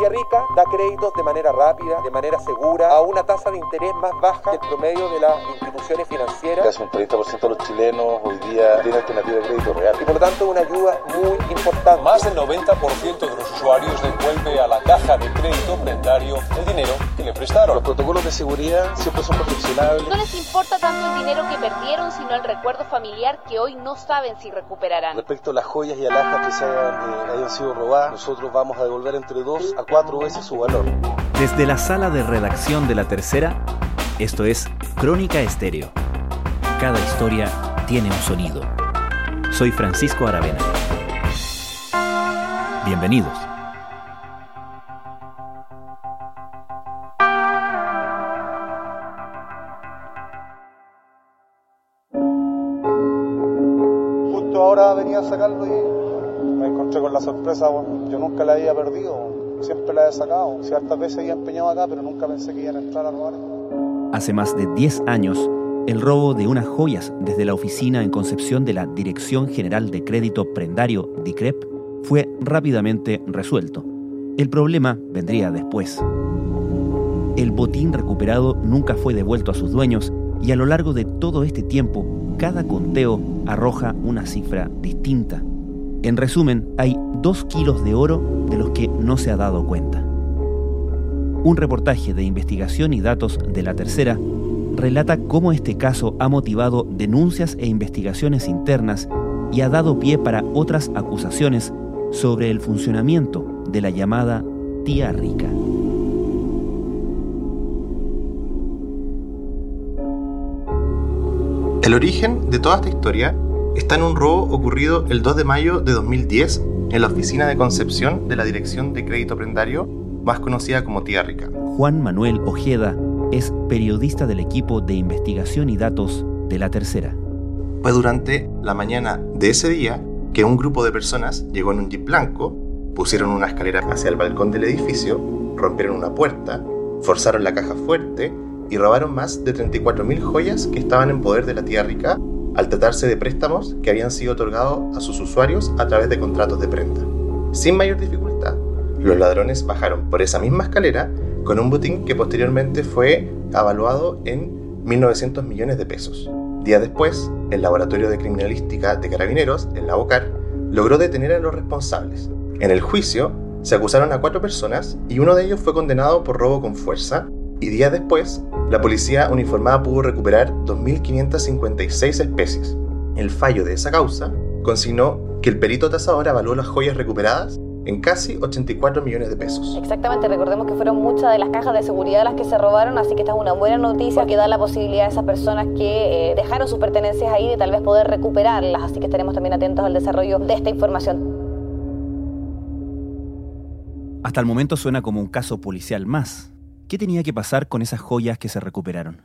Tía Rica da créditos de manera rápida, de manera segura, a una tasa de interés más baja que el promedio de las instituciones financieras. Casi un 30% de los chilenos hoy día tienen alternativa de crédito real. Y por lo tanto una ayuda muy importante. Más del 90% de los usuarios devuelve a la caja de crédito prendario el dinero que le prestaron. Los protocolos de seguridad siempre son perfeccionables. No les importa tanto el dinero que perdieron, sino el recuerdo familiar que hoy no saben si recuperarán. Respecto a las joyas y alhajas que se hayan, eh, hayan sido robadas, nosotros vamos a devolver entre dos a cuatro veces su valor. Desde la sala de redacción de La Tercera, esto es Crónica Estéreo. Cada historia tiene un sonido. Soy Francisco Aravena. Bienvenidos. Justo ahora venía a sacarlo y me encontré con la sorpresa. Yo nunca la había perdido, la he sacado. Ciertas veces empeñado acá, pero nunca pensé que iban a entrar. Hace más de 10 años, el robo de unas joyas desde la oficina en Concepción de la Dirección General de Crédito Prendario, DICREP, fue rápidamente resuelto. El problema vendría después. El botín recuperado nunca fue devuelto a sus dueños y a lo largo de todo este tiempo, cada conteo arroja una cifra distinta. En resumen, hay dos kilos de oro de los que no se ha dado cuenta. Un reportaje de investigación y datos de la tercera relata cómo este caso ha motivado denuncias e investigaciones internas y ha dado pie para otras acusaciones sobre el funcionamiento de la llamada tía rica. El origen de toda esta historia está en un robo ocurrido el 2 de mayo de 2010 en la oficina de Concepción de la Dirección de Crédito Prendario, más conocida como Tía Rica. Juan Manuel Ojeda es periodista del equipo de investigación y datos de La Tercera. Fue durante la mañana de ese día que un grupo de personas llegó en un jeep blanco, pusieron una escalera hacia el balcón del edificio, rompieron una puerta, forzaron la caja fuerte y robaron más de 34.000 joyas que estaban en poder de la tía rica al tratarse de préstamos que habían sido otorgados a sus usuarios a través de contratos de prenda. Sin mayor dificultad, los ladrones bajaron por esa misma escalera con un botín que posteriormente fue avaluado en 1.900 millones de pesos. Días después, el Laboratorio de Criminalística de Carabineros, el LABOCAR, logró detener a los responsables. En el juicio, se acusaron a cuatro personas y uno de ellos fue condenado por robo con fuerza y días después, la policía uniformada pudo recuperar 2.556 especies. El fallo de esa causa consignó que el perito tasador avaló las joyas recuperadas en casi 84 millones de pesos. Exactamente, recordemos que fueron muchas de las cajas de seguridad las que se robaron, así que esta es una buena noticia que da la posibilidad a esas personas que eh, dejaron sus pertenencias ahí de tal vez poder recuperarlas, así que estaremos también atentos al desarrollo de esta información. Hasta el momento suena como un caso policial más. ¿Qué tenía que pasar con esas joyas que se recuperaron?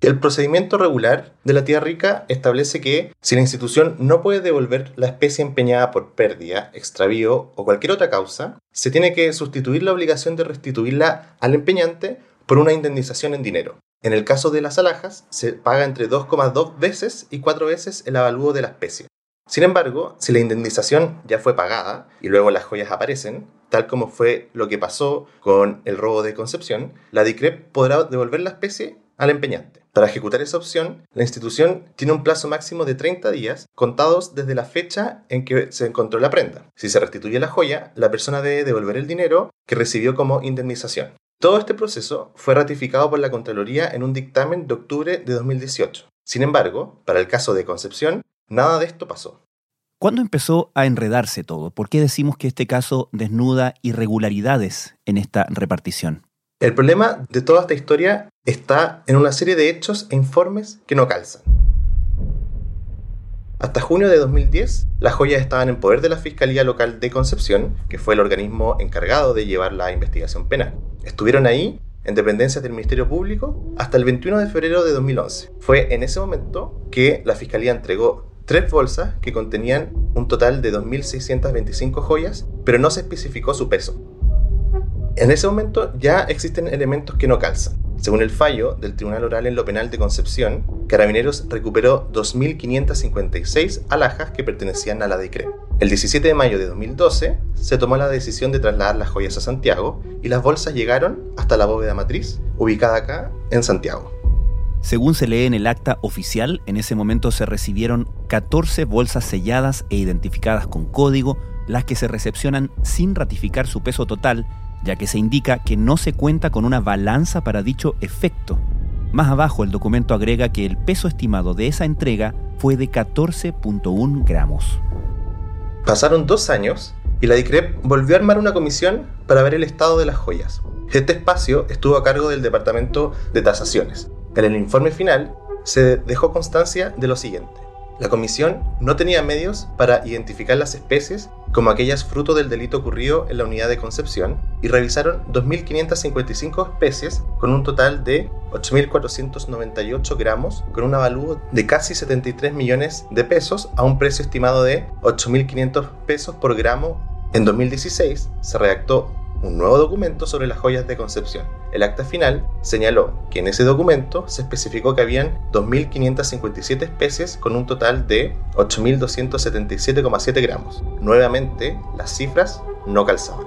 El procedimiento regular de la tía rica establece que si la institución no puede devolver la especie empeñada por pérdida, extravío o cualquier otra causa, se tiene que sustituir la obligación de restituirla al empeñante por una indemnización en dinero. En el caso de las alhajas, se paga entre 2,2 veces y 4 veces el avalúo de la especie. Sin embargo, si la indemnización ya fue pagada y luego las joyas aparecen, tal como fue lo que pasó con el robo de Concepción, la DICREP podrá devolver la especie al empeñante. Para ejecutar esa opción, la institución tiene un plazo máximo de 30 días contados desde la fecha en que se encontró la prenda. Si se restituye la joya, la persona debe devolver el dinero que recibió como indemnización. Todo este proceso fue ratificado por la Contraloría en un dictamen de octubre de 2018. Sin embargo, para el caso de Concepción, nada de esto pasó. ¿Cuándo empezó a enredarse todo? ¿Por qué decimos que este caso desnuda irregularidades en esta repartición? El problema de toda esta historia está en una serie de hechos e informes que no calzan. Hasta junio de 2010, las joyas estaban en poder de la Fiscalía Local de Concepción, que fue el organismo encargado de llevar la investigación penal. Estuvieron ahí, en dependencias del Ministerio Público, hasta el 21 de febrero de 2011. Fue en ese momento que la Fiscalía entregó tres bolsas que contenían un total de 2.625 joyas, pero no se especificó su peso. En ese momento ya existen elementos que no calzan. Según el fallo del Tribunal Oral en lo Penal de Concepción, Carabineros recuperó 2.556 alhajas que pertenecían a la DICRE. El 17 de mayo de 2012 se tomó la decisión de trasladar las joyas a Santiago y las bolsas llegaron hasta la bóveda matriz, ubicada acá en Santiago. Según se lee en el acta oficial, en ese momento se recibieron 14 bolsas selladas e identificadas con código, las que se recepcionan sin ratificar su peso total, ya que se indica que no se cuenta con una balanza para dicho efecto. Más abajo el documento agrega que el peso estimado de esa entrega fue de 14.1 gramos. Pasaron dos años y la DICREP volvió a armar una comisión para ver el estado de las joyas. Este espacio estuvo a cargo del Departamento de Tasaciones, en el informe final se dejó constancia de lo siguiente. La comisión no tenía medios para identificar las especies como aquellas fruto del delito ocurrido en la unidad de Concepción y revisaron 2.555 especies con un total de 8.498 gramos con un avalúo de casi 73 millones de pesos a un precio estimado de 8.500 pesos por gramo. En 2016 se redactó un nuevo documento sobre las joyas de Concepción. El acta final señaló que en ese documento se especificó que habían 2.557 especies con un total de 8.277,7 gramos. Nuevamente, las cifras no calzaban.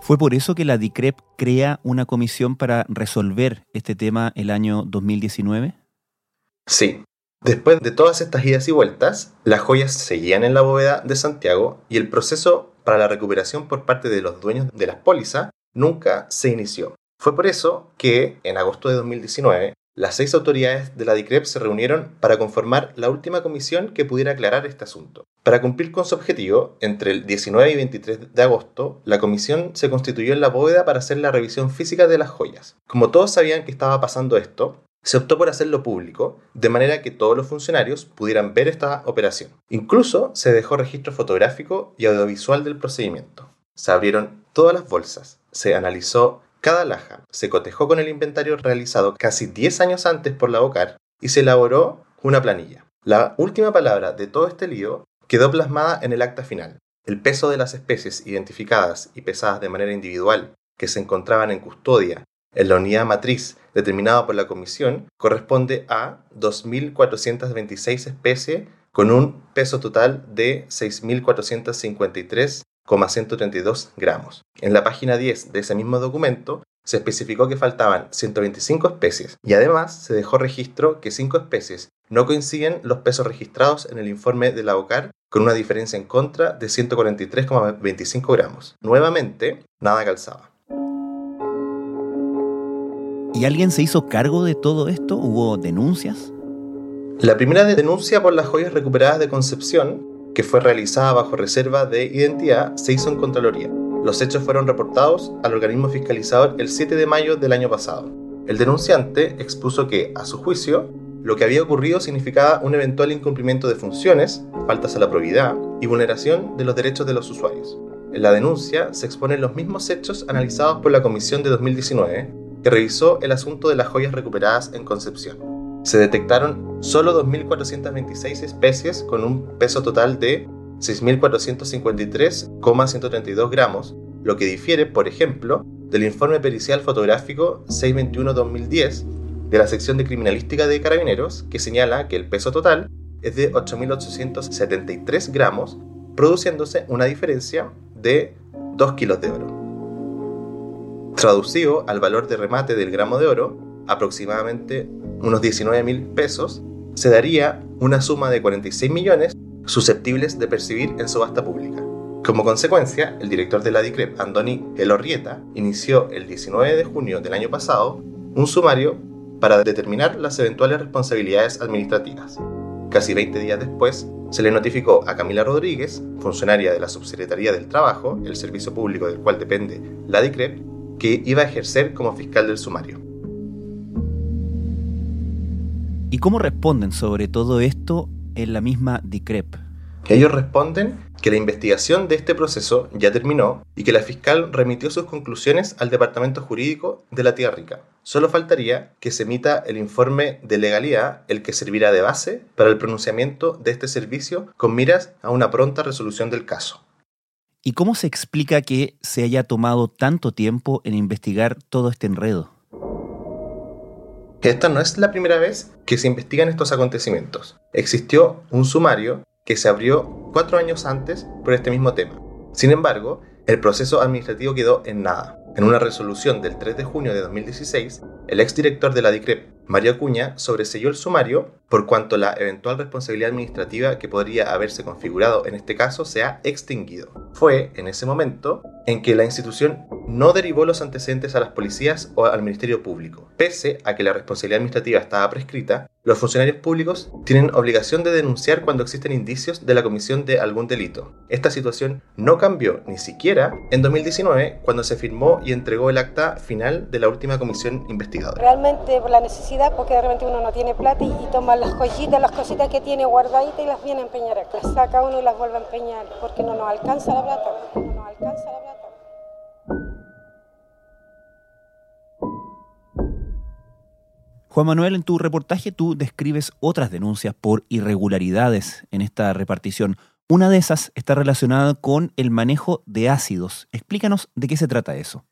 ¿Fue por eso que la DICREP crea una comisión para resolver este tema el año 2019? Sí. Después de todas estas idas y vueltas, las joyas seguían en la bóveda de Santiago y el proceso para la recuperación por parte de los dueños de las pólizas nunca se inició. Fue por eso que, en agosto de 2019, las seis autoridades de la DICREP se reunieron para conformar la última comisión que pudiera aclarar este asunto. Para cumplir con su objetivo, entre el 19 y 23 de agosto, la comisión se constituyó en la bóveda para hacer la revisión física de las joyas. Como todos sabían que estaba pasando esto, se optó por hacerlo público, de manera que todos los funcionarios pudieran ver esta operación. Incluso se dejó registro fotográfico y audiovisual del procedimiento. Se abrieron todas las bolsas, se analizó cada laja, se cotejó con el inventario realizado casi 10 años antes por la OCAR y se elaboró una planilla. La última palabra de todo este lío quedó plasmada en el acta final. El peso de las especies identificadas y pesadas de manera individual que se encontraban en custodia en la unidad matriz determinada por la Comisión corresponde a 2.426 especies con un peso total de 6.453,132 gramos. En la página 10 de ese mismo documento se especificó que faltaban 125 especies y además se dejó registro que 5 especies no coinciden los pesos registrados en el informe de la OCAR con una diferencia en contra de 143,25 gramos. Nuevamente, nada calzaba. ¿Y alguien se hizo cargo de todo esto? ¿Hubo denuncias? La primera denuncia por las joyas recuperadas de Concepción, que fue realizada bajo reserva de identidad, se hizo en Contraloría. Los hechos fueron reportados al organismo fiscalizador el 7 de mayo del año pasado. El denunciante expuso que, a su juicio, lo que había ocurrido significaba un eventual incumplimiento de funciones, faltas a la probidad y vulneración de los derechos de los usuarios. En la denuncia se exponen los mismos hechos analizados por la Comisión de 2019, que revisó el asunto de las joyas recuperadas en Concepción. Se detectaron solo 2.426 especies con un peso total de 6.453,132 gramos, lo que difiere, por ejemplo, del informe pericial fotográfico 621-2010 de la sección de criminalística de carabineros, que señala que el peso total es de 8.873 gramos, produciéndose una diferencia de 2 kilos de oro. Traducido al valor de remate del gramo de oro, aproximadamente unos 19 mil pesos, se daría una suma de 46 millones susceptibles de percibir en subasta pública. Como consecuencia, el director de la DICREP, Andoni Elorrieta, inició el 19 de junio del año pasado un sumario para determinar las eventuales responsabilidades administrativas. Casi 20 días después, se le notificó a Camila Rodríguez, funcionaria de la Subsecretaría del Trabajo, el servicio público del cual depende la DICREP, que iba a ejercer como fiscal del sumario. ¿Y cómo responden sobre todo esto en la misma DICREP? Ellos responden que la investigación de este proceso ya terminó y que la fiscal remitió sus conclusiones al Departamento Jurídico de la Tierra Rica. Solo faltaría que se emita el informe de legalidad, el que servirá de base para el pronunciamiento de este servicio con miras a una pronta resolución del caso. ¿Y cómo se explica que se haya tomado tanto tiempo en investigar todo este enredo? Esta no es la primera vez que se investigan estos acontecimientos. Existió un sumario que se abrió cuatro años antes por este mismo tema. Sin embargo, el proceso administrativo quedó en nada. En una resolución del 3 de junio de 2016, el exdirector de la DICREP, Mario Acuña, sobreselló el sumario por cuanto la eventual responsabilidad administrativa que podría haberse configurado en este caso se ha extinguido. Fue en ese momento en que la institución no derivó los antecedentes a las policías o al Ministerio Público. Pese a que la responsabilidad administrativa estaba prescrita, los funcionarios públicos tienen obligación de denunciar cuando existen indicios de la comisión de algún delito. Esta situación no cambió ni siquiera en 2019 cuando se firmó y entregó el acta final de la última comisión investigadora. Realmente la necesidad, porque de repente uno no tiene plata y, y toma las joyitas, las cositas que tiene guardaditas y las viene a empeñar acá. Las saca uno y las vuelve a empeñar porque no nos alcanza la plata. No nos alcanza la plata. Juan Manuel, en tu reportaje tú describes otras denuncias por irregularidades en esta repartición. Una de esas está relacionada con el manejo de ácidos. Explícanos de qué se trata eso.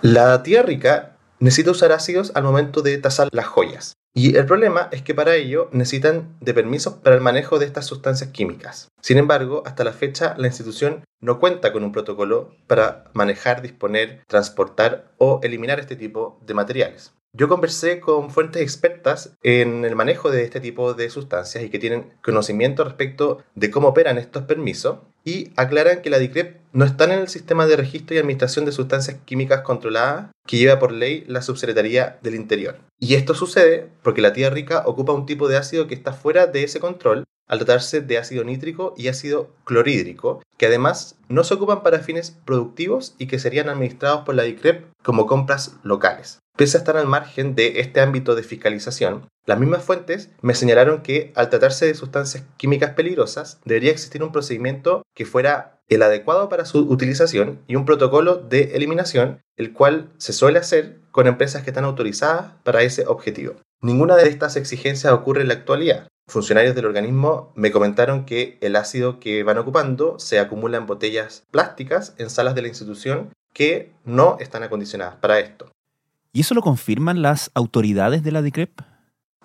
La tía rica necesita usar ácidos al momento de tasar las joyas. Y el problema es que para ello necesitan de permisos para el manejo de estas sustancias químicas. Sin embargo, hasta la fecha la institución no cuenta con un protocolo para manejar, disponer, transportar o eliminar este tipo de materiales. Yo conversé con fuentes expertas en el manejo de este tipo de sustancias y que tienen conocimiento respecto de cómo operan estos permisos y aclaran que la DICREP no está en el sistema de registro y administración de sustancias químicas controladas que lleva por ley la Subsecretaría del Interior. Y esto sucede porque la tía rica ocupa un tipo de ácido que está fuera de ese control al tratarse de ácido nítrico y ácido clorhídrico, que además no se ocupan para fines productivos y que serían administrados por la DICREP como compras locales. Pese a estar al margen de este ámbito de fiscalización, las mismas fuentes me señalaron que al tratarse de sustancias químicas peligrosas, debería existir un procedimiento que fuera el adecuado para su utilización y un protocolo de eliminación, el cual se suele hacer con empresas que están autorizadas para ese objetivo. Ninguna de estas exigencias ocurre en la actualidad. Funcionarios del organismo me comentaron que el ácido que van ocupando se acumula en botellas plásticas en salas de la institución que no están acondicionadas para esto. ¿Y eso lo confirman las autoridades de la DICREP?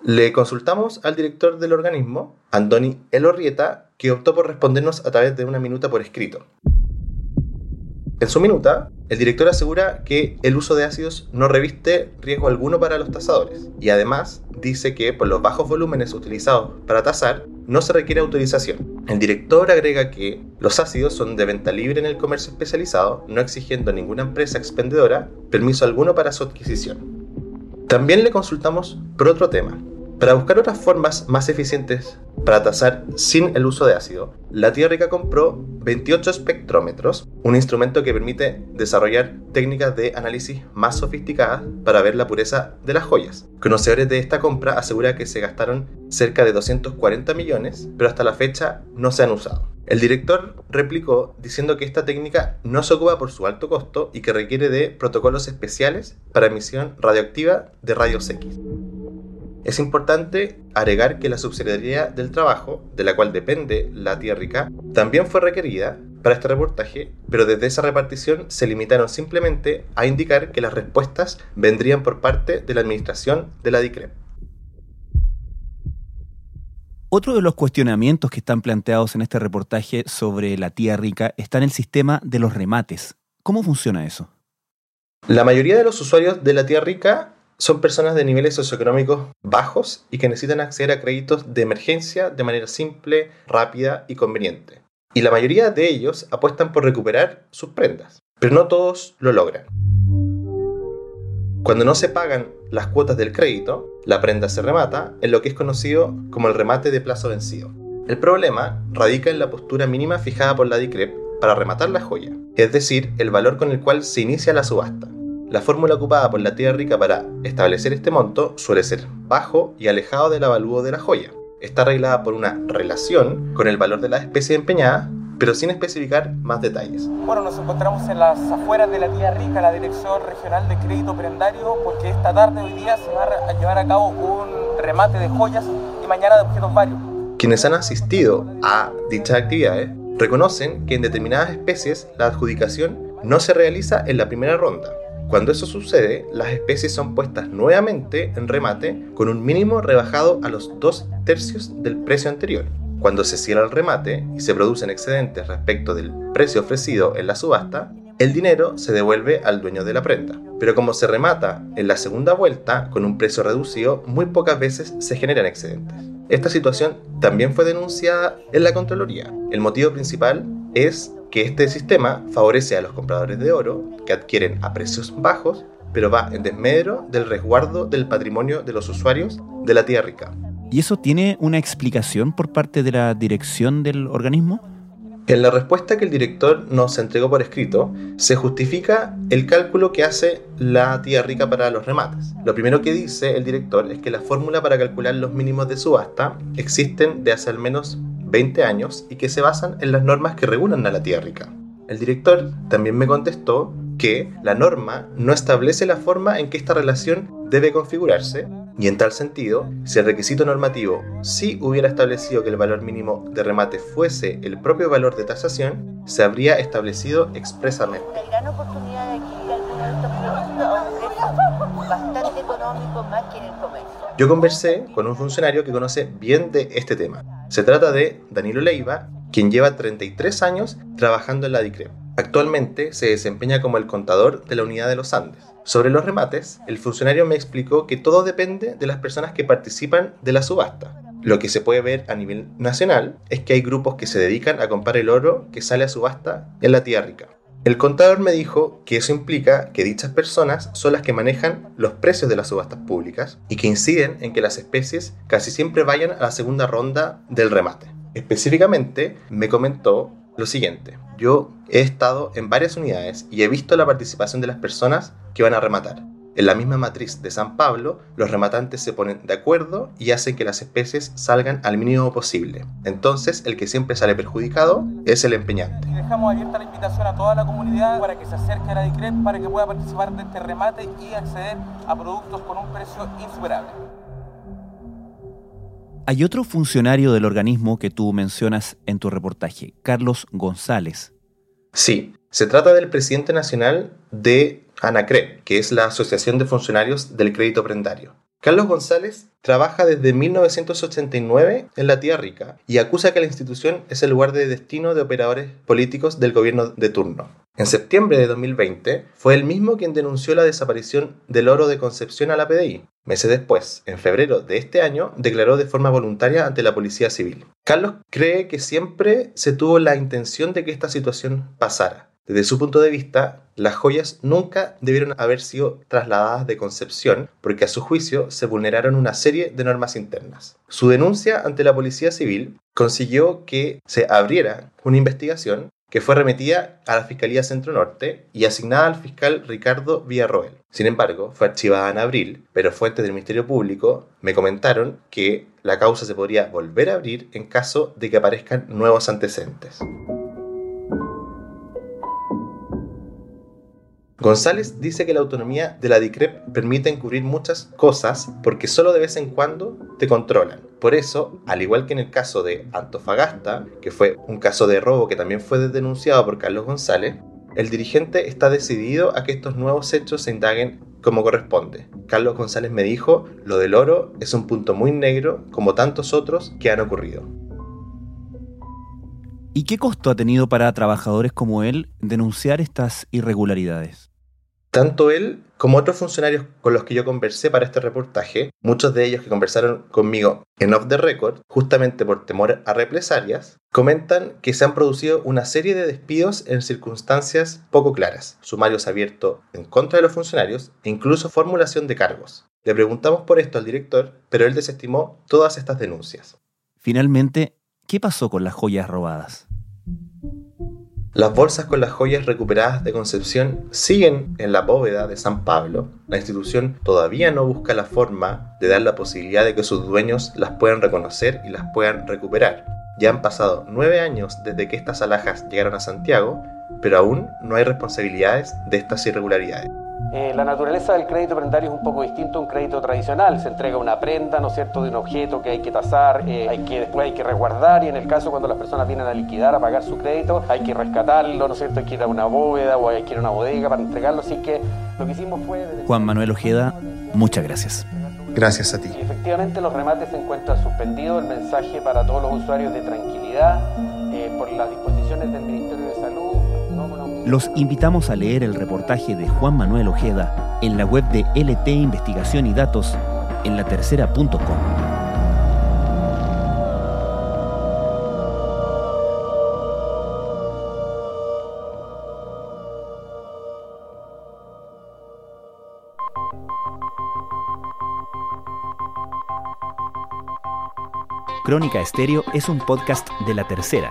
Le consultamos al director del organismo, Andoni Elorrieta, que optó por respondernos a través de una minuta por escrito. En su minuta, el director asegura que el uso de ácidos no reviste riesgo alguno para los tasadores y además dice que por los bajos volúmenes utilizados para tasar no se requiere autorización. El director agrega que los ácidos son de venta libre en el comercio especializado, no exigiendo a ninguna empresa expendedora permiso alguno para su adquisición. También le consultamos por otro tema, para buscar otras formas más eficientes para tasar sin el uso de ácido, la tía rica compró 28 espectrómetros, un instrumento que permite desarrollar técnicas de análisis más sofisticadas para ver la pureza de las joyas. Conocedores de esta compra aseguran que se gastaron cerca de 240 millones, pero hasta la fecha no se han usado. El director replicó diciendo que esta técnica no se ocupa por su alto costo y que requiere de protocolos especiales para emisión radioactiva de rayos X. Es importante agregar que la Subsecretaría del Trabajo, de la cual depende la tía rica, también fue requerida para este reportaje, pero desde esa repartición se limitaron simplemente a indicar que las respuestas vendrían por parte de la administración de la DICREP. Otro de los cuestionamientos que están planteados en este reportaje sobre la tía rica está en el sistema de los remates. ¿Cómo funciona eso? La mayoría de los usuarios de la tía rica son personas de niveles socioeconómicos bajos y que necesitan acceder a créditos de emergencia de manera simple, rápida y conveniente. Y la mayoría de ellos apuestan por recuperar sus prendas, pero no todos lo logran. Cuando no se pagan las cuotas del crédito, la prenda se remata en lo que es conocido como el remate de plazo vencido. El problema radica en la postura mínima fijada por la DICREP para rematar la joya, es decir, el valor con el cual se inicia la subasta. La fórmula ocupada por la tía rica para establecer este monto suele ser bajo y alejado del avalúo de la joya. Está arreglada por una relación con el valor de la especie empeñada, pero sin especificar más detalles. Bueno, nos encontramos en las afueras de la tía rica, la Dirección Regional de Crédito Prendario, porque esta tarde, hoy día, se va a llevar a cabo un remate de joyas y mañana de objetos varios. Quienes han asistido a dichas actividades reconocen que en determinadas especies la adjudicación no se realiza en la primera ronda, cuando eso sucede, las especies son puestas nuevamente en remate con un mínimo rebajado a los dos tercios del precio anterior. cuando se cierra el remate y se producen excedentes respecto del precio ofrecido en la subasta, el dinero se devuelve al dueño de la prenda. Pero como se remata en la segunda vuelta con un precio reducido, muy pocas veces se generan excedentes. Esta situación también fue denunciada en la Contraloría. El motivo principal es que este sistema favorece a los compradores de oro que adquieren a precios bajos, pero va en desmedro del resguardo del patrimonio de los usuarios de la tierra rica. ¿Y eso tiene una explicación por parte de la dirección del organismo? En la respuesta que el director nos entregó por escrito, se justifica el cálculo que hace la tía rica para los remates. Lo primero que dice el director es que la fórmula para calcular los mínimos de subasta existen de hace al menos 20 años y que se basan en las normas que regulan a la tía rica. El director también me contestó que la norma no establece la forma en que esta relación debe configurarse y en tal sentido, si el requisito normativo sí hubiera establecido que el valor mínimo de remate fuese el propio valor de tasación, se habría establecido expresamente. gran oportunidad de adquirir algunos bastante más que en el comercio. Yo conversé con un funcionario que conoce bien de este tema. Se trata de Danilo Leiva, quien lleva 33 años trabajando en la DICREP. Actualmente se desempeña como el contador de la unidad de los Andes. Sobre los remates, el funcionario me explicó que todo depende de las personas que participan de la subasta. Lo que se puede ver a nivel nacional es que hay grupos que se dedican a comprar el oro que sale a subasta en la tierra rica. El contador me dijo que eso implica que dichas personas son las que manejan los precios de las subastas públicas y que inciden en que las especies casi siempre vayan a la segunda ronda del remate. Específicamente me comentó lo siguiente, yo he estado en varias unidades y he visto la participación de las personas que van a rematar. En la misma matriz de San Pablo, los rematantes se ponen de acuerdo y hacen que las especies salgan al mínimo posible. Entonces, el que siempre sale perjudicado es el empeñante. dejamos abierta la invitación a toda la comunidad para que se acerque a la DICREP para que pueda participar de este remate y acceder a productos con un precio insuperable. Hay otro funcionario del organismo que tú mencionas en tu reportaje, Carlos González. Sí, se trata del presidente nacional de ANACRE, que es la Asociación de Funcionarios del Crédito Prendario. Carlos González trabaja desde 1989 en la Tierra Rica y acusa que la institución es el lugar de destino de operadores políticos del gobierno de turno. En septiembre de 2020 fue él mismo quien denunció la desaparición del oro de Concepción a la PDI. Meses después, en febrero de este año, declaró de forma voluntaria ante la Policía Civil. Carlos cree que siempre se tuvo la intención de que esta situación pasara desde su punto de vista, las joyas nunca debieron haber sido trasladadas de Concepción porque a su juicio se vulneraron una serie de normas internas. Su denuncia ante la Policía Civil consiguió que se abriera una investigación que fue remetida a la Fiscalía Centro Norte y asignada al fiscal Ricardo Villarroel. Sin embargo, fue archivada en abril, pero fuentes del Ministerio Público me comentaron que la causa se podría volver a abrir en caso de que aparezcan nuevos antecedentes. González dice que la autonomía de la DICREP permite encubrir muchas cosas porque solo de vez en cuando te controlan. Por eso, al igual que en el caso de Antofagasta, que fue un caso de robo que también fue denunciado por Carlos González, el dirigente está decidido a que estos nuevos hechos se indaguen como corresponde. Carlos González me dijo, lo del oro es un punto muy negro como tantos otros que han ocurrido. ¿Y qué costo ha tenido para trabajadores como él denunciar estas irregularidades? Tanto él como otros funcionarios con los que yo conversé para este reportaje, muchos de ellos que conversaron conmigo en off the record, justamente por temor a represalias, comentan que se han producido una serie de despidos en circunstancias poco claras, sumarios abiertos en contra de los funcionarios e incluso formulación de cargos. Le preguntamos por esto al director, pero él desestimó todas estas denuncias. Finalmente, ¿qué pasó con las joyas robadas? Las bolsas con las joyas recuperadas de Concepción siguen en la bóveda de San Pablo. La institución todavía no busca la forma de dar la posibilidad de que sus dueños las puedan reconocer y las puedan recuperar. Ya han pasado nueve años desde que estas alhajas llegaron a Santiago, pero aún no hay responsabilidades de estas irregularidades. Eh, la naturaleza del crédito prendario es un poco distinto a un crédito tradicional. Se entrega una prenda, ¿no es cierto?, de un objeto que hay que tasar, eh, hay que, después hay que resguardar y en el caso cuando las personas vienen a liquidar, a pagar su crédito, hay que rescatarlo, ¿no es cierto?, hay que ir a una bóveda o hay que ir a una bodega para entregarlo. Así que lo que hicimos fue... Juan Manuel Ojeda, muchas gracias. Gracias a ti. efectivamente los remates se encuentran suspendidos. El mensaje para todos los usuarios de tranquilidad eh, por las disposiciones del Ministerio Los invitamos a leer el reportaje de Juan Manuel Ojeda en la web de LT Investigación y Datos en latercera.com. Crónica Estéreo es un podcast de La Tercera.